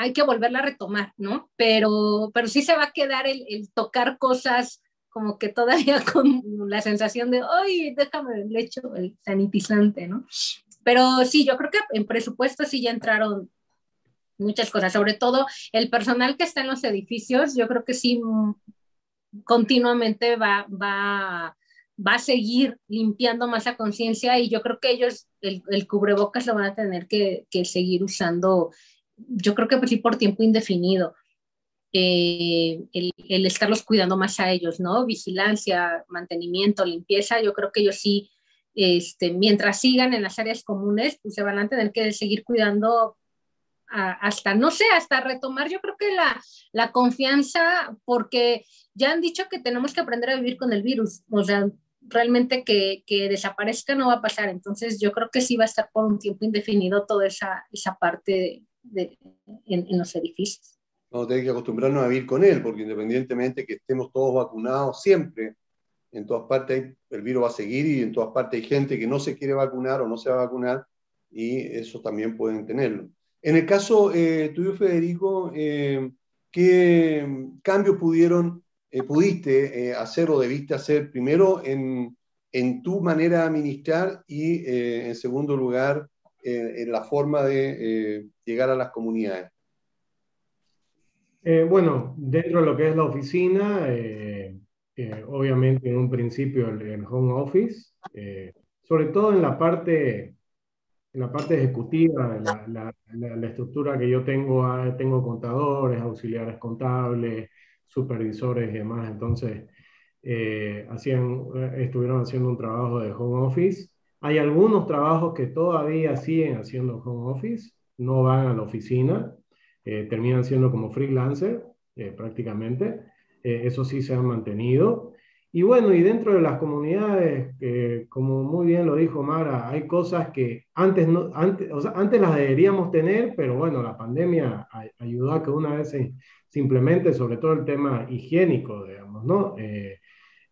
hay que volverla a retomar, ¿no? Pero, pero sí se va a quedar el, tocar cosas como que todavía con la sensación de, ay, déjame el lecho, el sanitizante, ¿no? Pero sí, yo creo que en presupuesto sí ya entraron muchas cosas, sobre todo el personal que está en los edificios, yo creo que sí mm, continuamente va, va, va a seguir limpiando más a conciencia y yo creo que ellos el, el, cubrebocas lo van a tener que, que seguir usando yo creo que pues sí por tiempo indefinido. Eh, el, el, estarlos cuidando más a ellos, ¿no? Vigilancia, mantenimiento, limpieza, yo creo que ellos sí, este, mientras sigan en las áreas comunes, pues se van a tener que seguir cuidando hasta, no sé, hasta retomar yo creo que la, la, confianza, porque ya han dicho que tenemos que aprender a vivir con el virus, o sea, realmente que, que desaparezca no va a pasar, entonces yo creo que sí va a estar por un tiempo indefinido toda esa, esa parte en, los edificios. Vamos a que acostumbrarnos a vivir con él, porque independientemente que estemos todos vacunados siempre, en todas partes el virus va a seguir y en todas partes hay gente que no se quiere vacunar o no se va a vacunar y eso también pueden tenerlo. En el caso eh, tuyo, Federico, eh, ¿qué cambios pudieron, eh, pudiste hacer o debiste hacer primero en, en tu manera de administrar y en segundo lugar en la forma de llegar a las comunidades? Eh, bueno, dentro de lo que es la oficina, eh, eh, obviamente en un principio el, home office, sobre todo en la parte, en la parte ejecutiva, la, la, estructura que yo tengo, ah, tengo contadores, auxiliares contables, supervisores y demás, entonces hacían, estuvieron haciendo un trabajo de home office. Hay algunos trabajos que todavía siguen haciendo home office, no van a la oficina, eh, terminan siendo como freelancer eh, prácticamente. Eh, eso sí se ha mantenido. Y bueno, y dentro de las comunidades, como muy bien lo dijo Mara, hay cosas que antes, no, antes, o sea, antes las deberíamos tener, pero bueno, la pandemia ayudó a que una vez se, simplemente, sobre todo el tema higiénico, digamos, ¿no?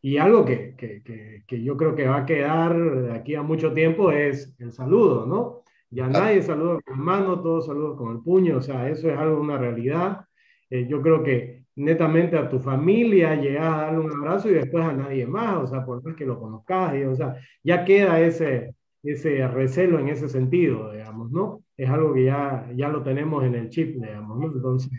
y algo que, que, que, yo creo que va a quedar de aquí a mucho tiempo es el saludo, ¿no? Ya nadie saluda con la mano, todos saludan con el puño, o sea, eso es algo, una realidad. Eh, yo creo que netamente a tu familia llegas a darle un abrazo y después a nadie más, o sea, por más que lo conozcas, y, o sea, ya queda ese, ese recelo en ese sentido, digamos, ¿no? Es algo que ya, ya lo tenemos en el chip, digamos, ¿no? Entonces,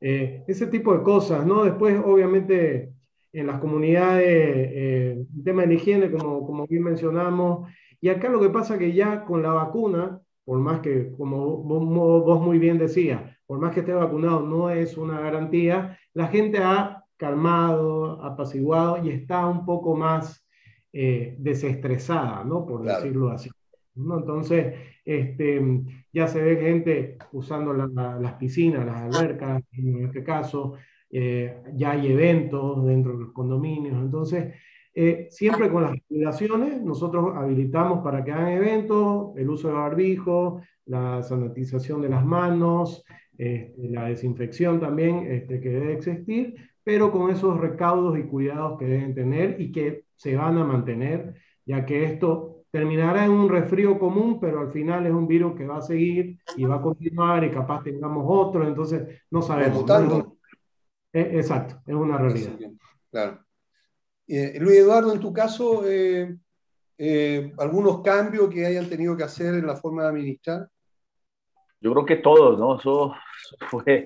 eh, ese tipo de cosas, ¿no? Después, obviamente, en las comunidades, eh, tema de higiene, como, como bien mencionamos, y acá lo que pasa que ya con la vacuna, por más que, como vos muy bien decías, por más que esté vacunado, no es una garantía, la gente ha calmado, apaciguado y está un poco más eh, desestresada, ¿no? Por decirlo así. ¿no? Entonces, este, ya se ve gente usando las piscinas, las albercas, en este caso, eh, ya hay eventos dentro de los condominios, entonces eh, siempre con las regulaciones, nosotros habilitamos para que hagan eventos, el uso de barbijo, la sanitización de las manos, este, la desinfección también este, que debe existir, pero con esos recaudos y cuidados que deben tener y que se van a mantener, ya que esto terminará en un resfrío común, pero al final es un virus que va a seguir y va a continuar y capaz tengamos otro, entonces no sabemos. Eh, exacto, es una realidad. Claro. Eh, Luis Eduardo, en tu caso, eh, eh, ¿algunos cambios que hayan tenido que hacer en la forma de administrar? Yo creo que todos, ¿no? Eso fue,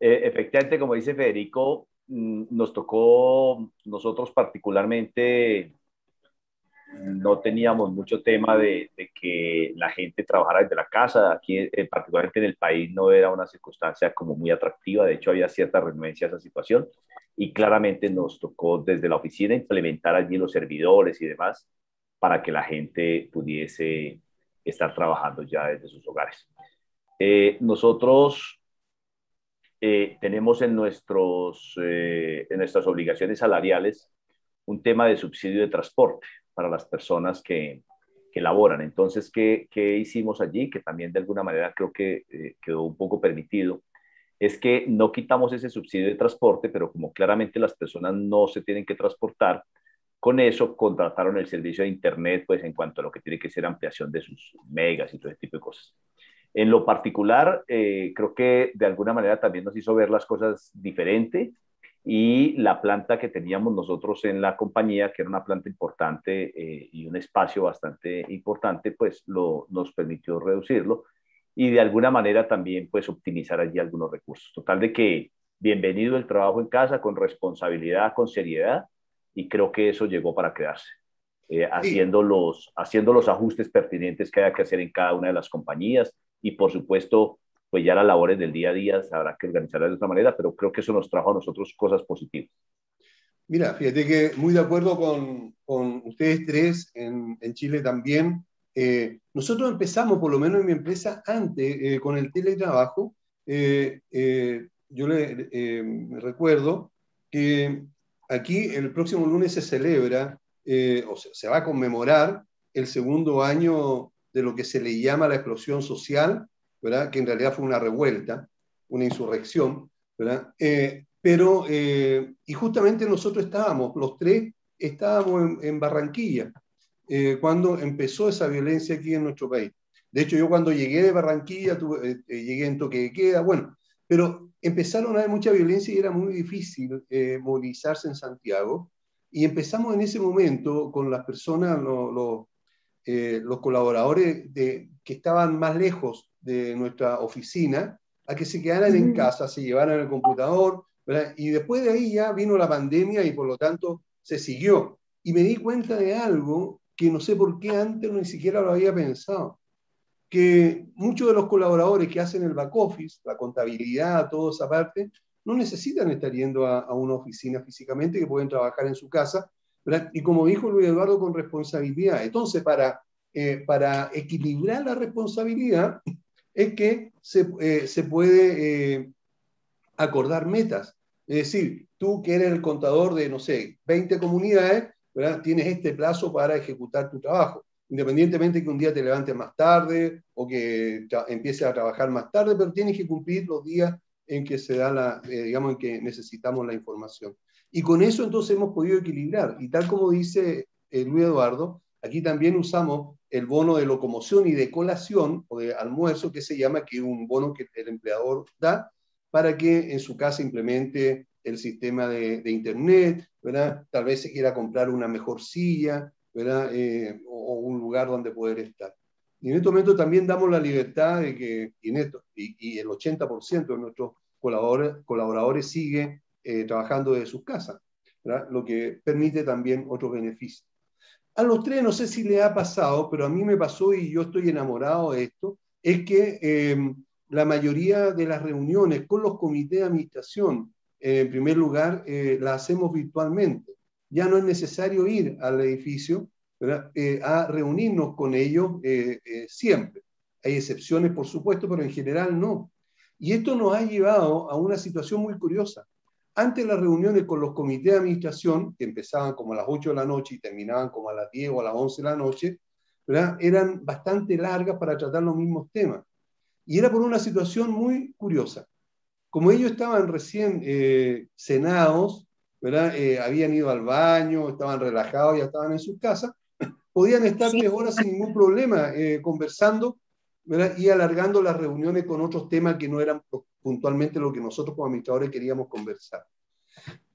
efectivamente, como dice Federico, mm, nos tocó, nosotros particularmente, no teníamos mucho tema de, que la gente trabajara desde la casa. Aquí, particularmente en el país, no era una circunstancia como muy atractiva. De hecho, había cierta renuencia a esa situación y claramente nos tocó desde la oficina implementar allí los servidores y demás para que la gente pudiese estar trabajando ya desde sus hogares. Eh, nosotros eh, tenemos en, nuestros, eh, en nuestras obligaciones salariales un tema de subsidio de transporte para las personas que, que laboran. Entonces, ¿qué, ¿qué, hicimos allí? Que también de alguna manera creo que eh, quedó un poco permitido. Es que no quitamos ese subsidio de transporte, pero como claramente las personas no se tienen que transportar, con eso contrataron el servicio de Internet, pues en cuanto a lo que tiene que ser ampliación de sus megas y todo ese tipo de cosas. En lo particular, eh, creo que de alguna manera también nos hizo ver las cosas diferente y la planta que teníamos nosotros en la compañía, que era una planta importante eh, y un espacio bastante importante, pues lo, nos permitió reducirlo y de alguna manera también pues optimizar allí algunos recursos. Total de que bienvenido el trabajo en casa con responsabilidad, con seriedad y creo que eso llegó para quedarse. Eh, haciendo, los, haciendo los ajustes pertinentes que haya que hacer en cada una de las compañías, y por supuesto, pues ya las labores del día a día habrá que organizarlas de otra manera, pero creo que eso nos trajo a nosotros cosas positivas. Mira, fíjate que muy de acuerdo con, con ustedes tres en, en Chile también. Eh, nosotros empezamos, por lo menos en mi empresa, antes eh, con el teletrabajo. Eh, yo le recuerdo que aquí el próximo lunes se celebra, o sea, se va a conmemorar el segundo año de lo que se le llama la explosión social, ¿verdad? que en realidad fue una revuelta, una insurrección, ¿verdad? Eh, pero, eh, y justamente nosotros estábamos, los tres estábamos en, Barranquilla, eh, cuando empezó esa violencia aquí en nuestro país. De hecho, yo cuando llegué de Barranquilla, tuve, llegué en toque de queda, bueno, pero empezaron a haber mucha violencia y era muy difícil movilizarse en Santiago. Y empezamos en ese momento con las personas, los, eh, los colaboradores de, que estaban más lejos de nuestra oficina a que se quedaran en casa, se llevaran el computador, y después de ahí ya vino la pandemia y por lo tanto se siguió. Y me di cuenta de algo que no sé por qué antes ni siquiera lo había pensado, que muchos de los colaboradores que hacen el back office, la contabilidad, toda esa parte, no necesitan estar yendo a, a una oficina físicamente, que pueden trabajar en su casa y como dijo Luis Eduardo, con responsabilidad. Entonces, para, eh, para equilibrar la responsabilidad, es que se, eh, se puede eh, acordar metas. Es decir, tú que eres el contador de, no sé, 20 comunidades, ¿verdad? tienes este plazo para ejecutar tu trabajo. Independientemente que un día te levantes más tarde o que empieces a trabajar más tarde, pero tienes que cumplir los días en que se da la, digamos, en que necesitamos la información. Y con eso entonces hemos podido equilibrar. Y tal como dice eh, Luis Eduardo, aquí también usamos el bono de locomoción y de colación o de almuerzo, que se llama, que es un bono que el empleador da para que en su casa implemente el sistema de, Internet, ¿verdad? Tal vez se quiera comprar una mejor silla, ¿verdad? Eh, o, un lugar donde poder estar. Y en este momento también damos la libertad de que, y, y, y el 80% de nuestros colaboradores, colaboradores sigue eh, trabajando de sus casas, lo que permite también otros beneficios. A los tres, no sé si le ha pasado, pero a mí me pasó y yo estoy enamorado de esto, es que eh, la mayoría de las reuniones con los comités de administración, eh, en primer lugar, las hacemos virtualmente. Ya no es necesario ir al edificio a reunirnos con ellos siempre. Hay excepciones, por supuesto, pero en general no. Y esto nos ha llevado a una situación muy curiosa. Antes las reuniones con los comités de administración, que empezaban como a las 8 de la noche y terminaban como a las 10 o a las 11 de la noche, eran bastante largas para tratar los mismos temas. Y era por una situación muy curiosa. Como ellos estaban recién eh, cenados, eh, habían ido al baño, estaban relajados, ya estaban en sus casas, podían estar tres horas sin ningún problema eh, conversando y alargando las reuniones con otros temas que no eran puntualmente lo que nosotros como administradores queríamos conversar.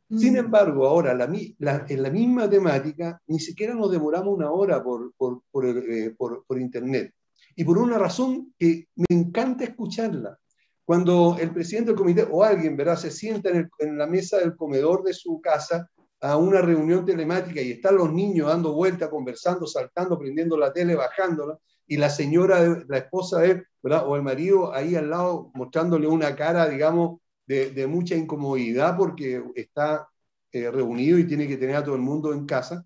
Sin mm. embargo, ahora en la misma temática, ni siquiera nos demoramos una hora por, por, por, eh, por, Internet. Y por una razón que me encanta escucharla. Cuando el presidente del comité o alguien ¿verdad? se sienta en, en la mesa del comedor de su casa a una reunión telemática y están los niños dando vuelta, conversando, saltando, prendiendo la tele, bajándola, y la señora, la esposa de él, o el marido ahí al lado mostrándole una cara, digamos, de, mucha incomodidad porque está eh, reunido y tiene que tener a todo el mundo en casa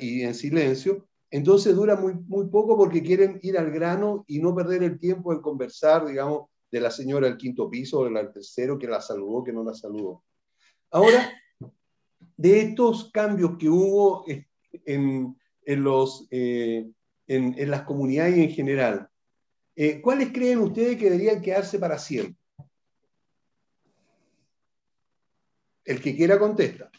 y en silencio. Entonces dura muy, muy poco porque quieren ir al grano y no perder el tiempo en conversar, digamos, de la señora del quinto piso o del tercero que la saludó, que no la saludó. Ahora, de estos cambios que hubo en, los, eh, en, las comunidades en general, eh, ¿cuáles creen ustedes que deberían quedarse para siempre? El que quiera contesta.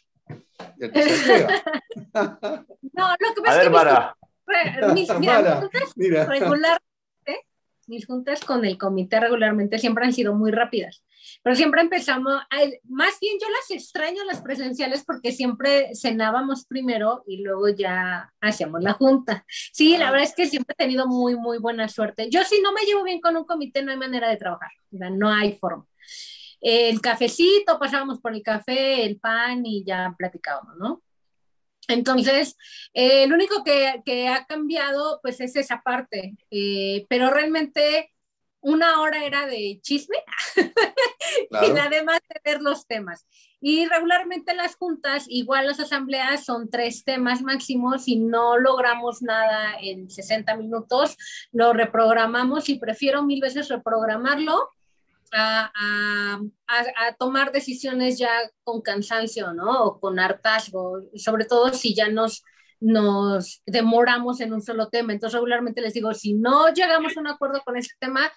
El que se no, lo que pasa es que mira, regular, mis juntas con el comité regularmente siempre han sido muy rápidas, pero siempre empezamos, más bien yo las extraño las presenciales porque siempre cenábamos primero y luego ya hacíamos la junta. Sí, la verdad es que siempre he tenido muy, muy buena suerte. Yo si no me llevo bien con un comité no hay manera de trabajar, no hay forma. El cafecito, pasábamos por el café, el pan y ya platicábamos, ¿no? Entonces, eh, lo único que, ha cambiado, pues, es esa parte, eh, pero realmente una hora era de chisme y además de ver los temas. Y regularmente las juntas, igual las asambleas, son tres temas máximos y no logramos nada en 60 minutos, lo reprogramamos y prefiero mil veces reprogramarlo a, tomar decisiones ya con cansancio, ¿no? O con hartazgo, sobre todo si ya nos, nos demoramos en un solo tema. Entonces, regularmente les digo, si no llegamos a un acuerdo con ese tema,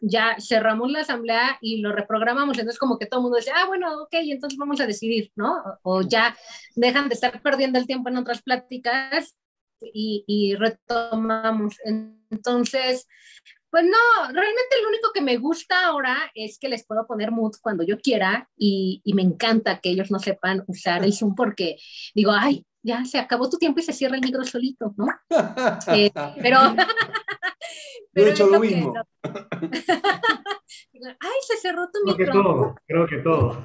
ya cerramos la asamblea y lo reprogramamos. Entonces, como que todo el mundo dice, ah, bueno, ok, entonces vamos a decidir, ¿no? O ya dejan de estar perdiendo el tiempo en otras pláticas y, y retomamos. Entonces, pues no, realmente lo único que me gusta ahora es que les puedo poner mood cuando yo quiera y, me encanta que ellos no sepan usar el Zoom porque digo, ay, ya se acabó tu tiempo y se cierra el micro solito, ¿no? Eh, pero... pero he hecho lo mismo. ay, se cerró tu creo micro. Que todo, creo que todo.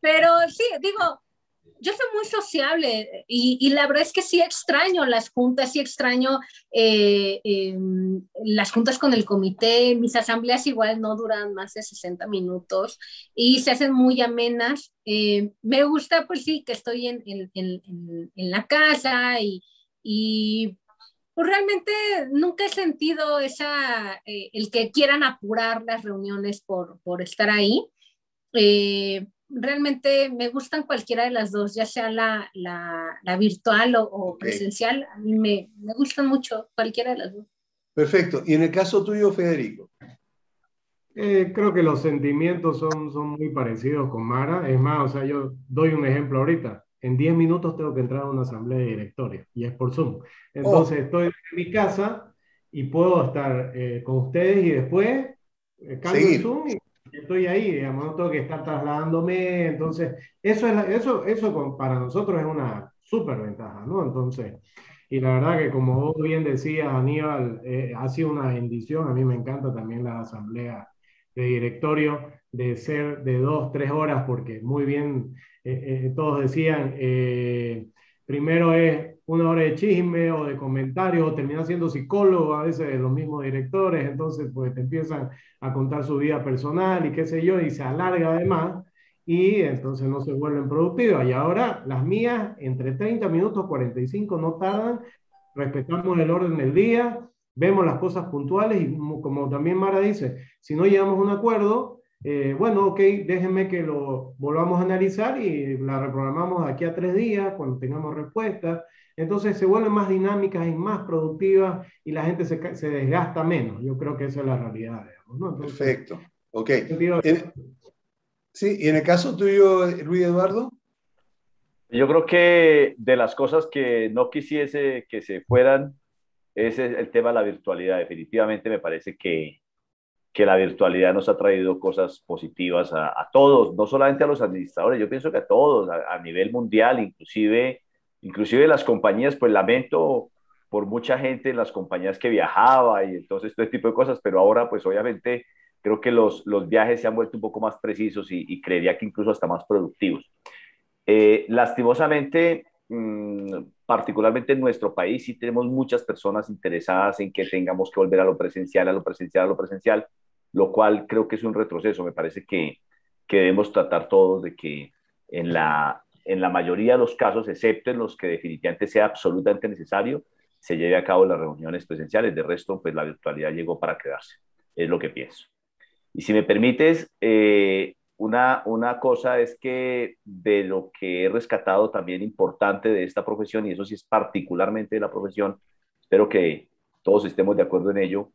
pero sí, digo, yo soy muy sociable y, la verdad es que sí extraño las juntas, sí extraño eh, em, las juntas con el comité, mis asambleas igual no duran más de 60 minutos y se hacen muy amenas. Eh, me gusta pues sí que estoy en, la casa y, pues realmente nunca he sentido esa, eh, el que quieran apurar las reuniones por, estar ahí. Realmente me gustan cualquiera de las dos, ya sea la, la, virtual o, presencial. A mí me, me, gustan mucho cualquiera de las dos. Perfecto. ¿Y en el caso tuyo, Federico? Eh, creo que los sentimientos son, son muy parecidos con Mara. Es más, o sea, yo doy un ejemplo ahorita. En 10 minutos tengo que entrar a una asamblea de directorio y es por Zoom. Entonces, oh. estoy en mi casa y puedo estar eh, con ustedes y después eh, cambio Zoom y estoy ahí, digamos, no tengo que estar trasladándome, entonces, eso, es, eso, eso para nosotros es una súper ventaja, ¿no? Entonces, y la verdad que como vos bien decías, Aníbal, eh, ha sido una bendición, a mí me encanta también la asamblea de directorio, de ser de dos, tres horas, porque muy bien, eh, eh, todos decían, primero es una hora de chisme o de comentarios, o siendo psicólogo a veces de los mismos directores, entonces pues te empiezan a contar su vida personal y qué sé yo, y se alarga además, y entonces no se vuelven productivas. Y ahora las mías, entre 30 minutos, 45 no tardan, respetamos el orden del día, vemos las cosas puntuales y como también Mara dice, si no llegamos a un acuerdo, eh, bueno, ok, déjenme que lo volvamos a analizar y la reprogramamos aquí a tres días cuando tengamos respuestas. Entonces se vuelven más dinámicas y más productivas y la gente se, se desgasta menos. Yo creo que esa es la realidad. Perfecto. Ok. sí, y en el caso tuyo, Luis Eduardo. Yo creo que de las cosas que no quisiese que se fueran es el tema de la virtualidad. Definitivamente me parece que, que la virtualidad nos ha traído cosas positivas a, a, todos, no solamente a los administradores, yo pienso que a todos, a, a nivel mundial, inclusive inclusive las compañías, pues lamento por mucha gente en las compañías que viajaba y entonces todo este tipo de cosas, pero ahora pues obviamente creo que los, los viajes se han vuelto un poco más precisos y, creería que incluso hasta más productivos. Eh, lastimosamente, mm, particularmente en nuestro país, sí tenemos muchas personas interesadas en que tengamos que volver a lo presencial, a lo presencial, a lo presencial, lo cual creo que es un retroceso. Me parece que, que debemos tratar todos de que en la, en la mayoría de los casos, excepto en los que definitivamente sea absolutamente necesario, se lleve a cabo las reuniones presenciales. De resto, pues la virtualidad llegó para quedarse. es lo que pienso. Y si me permites, eh, una, una cosa es que de lo que he rescatado también importante de esta profesión, y eso sí es particularmente de la profesión, espero que todos estemos de acuerdo en ello,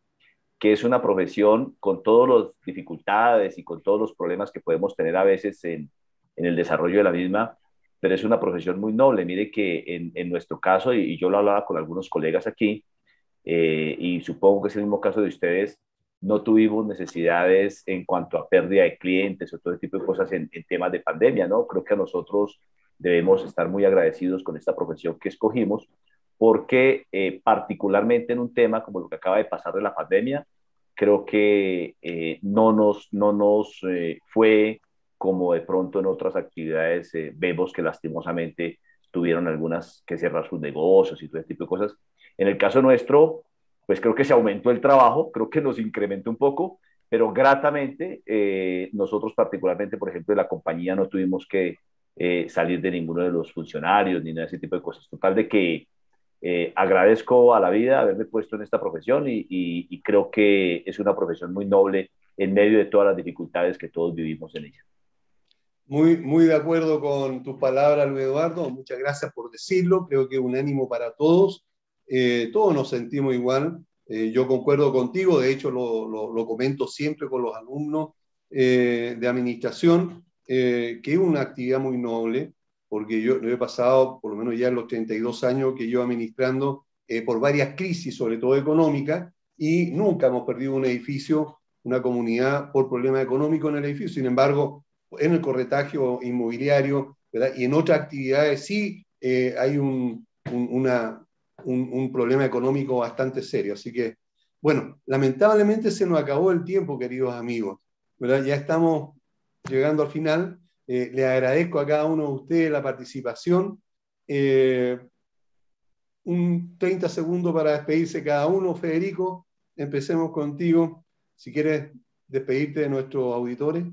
que es una profesión con todas las dificultades y con todos los problemas que podemos tener a veces en, en el desarrollo de la misma, pero es una profesión muy noble. Mire que en, en nuestro caso, y, yo lo hablaba con algunos colegas aquí, eh, y supongo que es el mismo caso de ustedes, no tuvimos necesidades en cuanto a pérdida de clientes o todo tipo de cosas en, temas de pandemia, ¿no? Creo que a nosotros debemos estar muy agradecidos con esta profesión que escogimos, porque eh, particularmente en un tema como lo que acaba de pasar de la pandemia, creo que eh, no nos, no nos eh, fue como de pronto en otras actividades vemos que lastimosamente tuvieron algunas que cerrar sus negocios y todo ese tipo de cosas. En el caso nuestro, pues creo que se aumentó el trabajo, creo que nos incrementó un poco, pero gratamente eh, nosotros particularmente, por ejemplo, de la compañía no tuvimos que eh, salir de ninguno de los funcionarios ni nada de ese tipo de cosas. Total de que eh, agradezco a la vida haberme puesto en esta profesión y, y, creo que es una profesión muy noble en medio de todas las dificultades que todos vivimos en ella. Muy, muy de acuerdo con tus palabras, Luis Eduardo. Muchas gracias por decirlo. Creo que un ánimo para todos eh, todos nos sentimos igual. Eh, yo concuerdo contigo, de hecho lo, lo, comento siempre con los alumnos eh, de administración, que es una actividad muy noble, porque yo, he pasado, por lo menos ya en los 32 años que yo administrando, por varias crisis, sobre todo económicas, y nunca hemos perdido un edificio, una comunidad por problema económico en el edificio. Sin embargo, en el corretaje inmobiliario y en otras actividades sí hay un, una, un, problema económico bastante serio. Así que, bueno, lamentablemente se nos acabó el tiempo, queridos amigos. ¿verdad? Ya estamos llegando al final. Eh, le agradezco a cada uno de ustedes la participación. Eh, un 30 segundos para despedirse cada uno. Federico, empecemos contigo. Si quieres despedirte de nuestros auditores.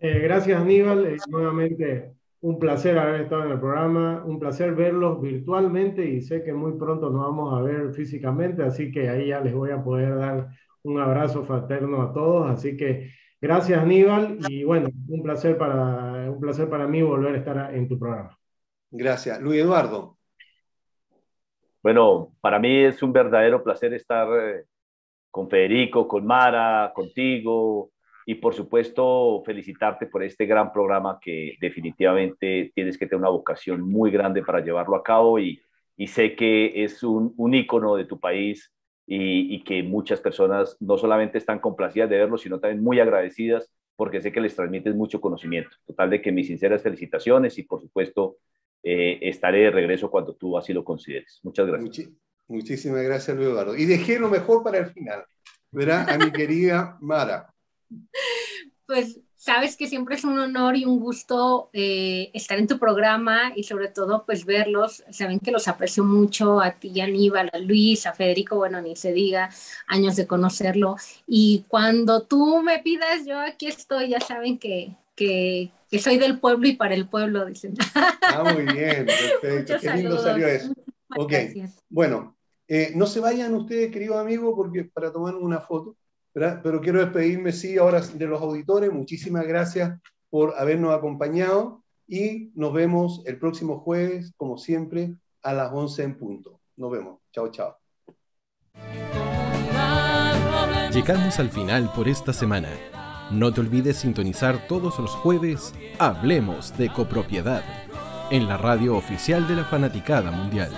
Eh, gracias, Aníbal. nuevamente un placer haber estado en el programa, un placer verlos virtualmente y sé que muy pronto nos vamos a ver físicamente, así que ahí ya les voy a poder dar un abrazo fraterno a todos. Así que gracias Aníbal y bueno, un placer para, un placer para mí volver a estar en tu programa. Gracias. Luis Eduardo. Bueno, para mí es un verdadero placer estar eh, con Federico, con Mara, contigo, y por supuesto felicitarte por este gran programa que definitivamente tienes que tener una vocación muy grande para llevarlo a cabo y, y sé que es un, un ícono de tu país y, y, que muchas personas no solamente están complacidas de verlo, sino también muy agradecidas porque sé que les transmites mucho conocimiento. Total de que mis sinceras felicitaciones y por supuesto eh, estaré de regreso cuando tú así lo consideres. Muchas gracias. muchísimas gracias, Luis Eduardo. Y dejé lo mejor para el final. Verá a mi querida Mara. Pues sabes que siempre es un honor y un gusto eh, estar en tu programa y sobre todo pues verlos. Saben que los aprecio mucho a ti, Aníbal, a Luis, a Federico, bueno, ni se diga, años de conocerlo. Y cuando tú me pidas, yo aquí estoy, ya saben que, que, soy del pueblo y para el pueblo, dicen. Ah, muy bien, perfecto. Qué lindo salió eso. Ok, bueno, eh, no se vayan ustedes, queridos amigos, porque para tomar una foto. Pero quiero despedirme, sí, ahora de los auditores. Muchísimas gracias por habernos acompañado y nos vemos el próximo jueves, como siempre, a las 11 en punto. Nos vemos. Chao, chao. Llegamos al final por esta semana. No te olvides sintonizar todos los jueves Hablemos de copropiedad en la radio oficial de la Fanaticada Mundial.